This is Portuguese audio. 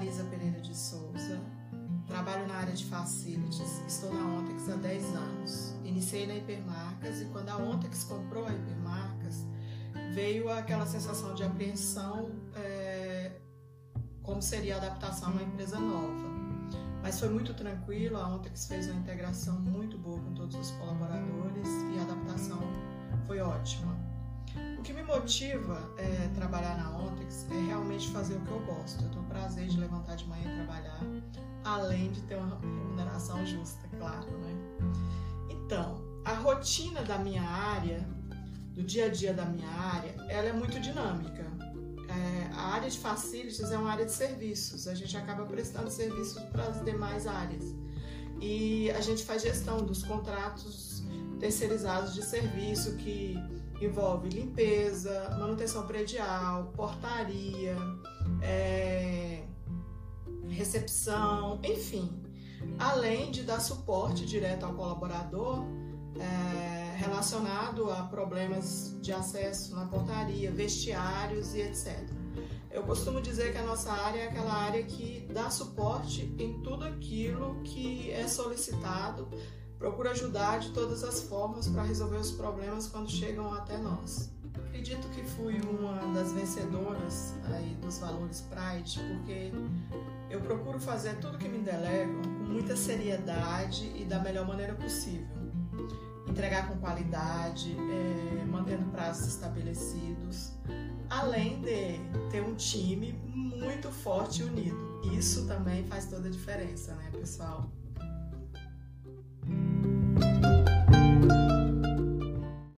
Marisa Pereira de Souza, trabalho na área de facilities, estou na Ontex há 10 anos. Iniciei na Hipermarcas e quando a Ontex comprou a Hipermarcas, veio aquela sensação de apreensão, é, como seria a adaptação a uma empresa nova. Mas foi muito tranquilo, a Ontex fez uma integração muito boa com todos os colaboradores e a adaptação foi ótima. Motiva é, trabalhar na Ontex é realmente fazer o que eu gosto. Eu tenho prazer de levantar de manhã e trabalhar, além de ter uma remuneração justa, claro, né? Então, a rotina da minha área, do dia a dia da minha área, ela é muito dinâmica. É, a área de facilities é uma área de serviços. A gente acaba prestando serviços para as demais áreas. E a gente faz gestão dos contratos terceirizados de serviço que envolve limpeza, manutenção predial, portaria, é, recepção, enfim, além de dar suporte direto ao colaborador é, relacionado a problemas de acesso na portaria, vestiários e etc. Eu costumo dizer que a nossa área é aquela área que dá suporte em tudo aquilo que é solicitado procura ajudar de todas as formas para resolver os problemas quando chegam até nós. Acredito que fui uma das vencedoras aí dos valores Pride, porque eu procuro fazer tudo que me delegam com muita seriedade e da melhor maneira possível. Entregar com qualidade, é, mantendo prazos estabelecidos, além de ter um time muito forte e unido. Isso também faz toda a diferença, né, pessoal?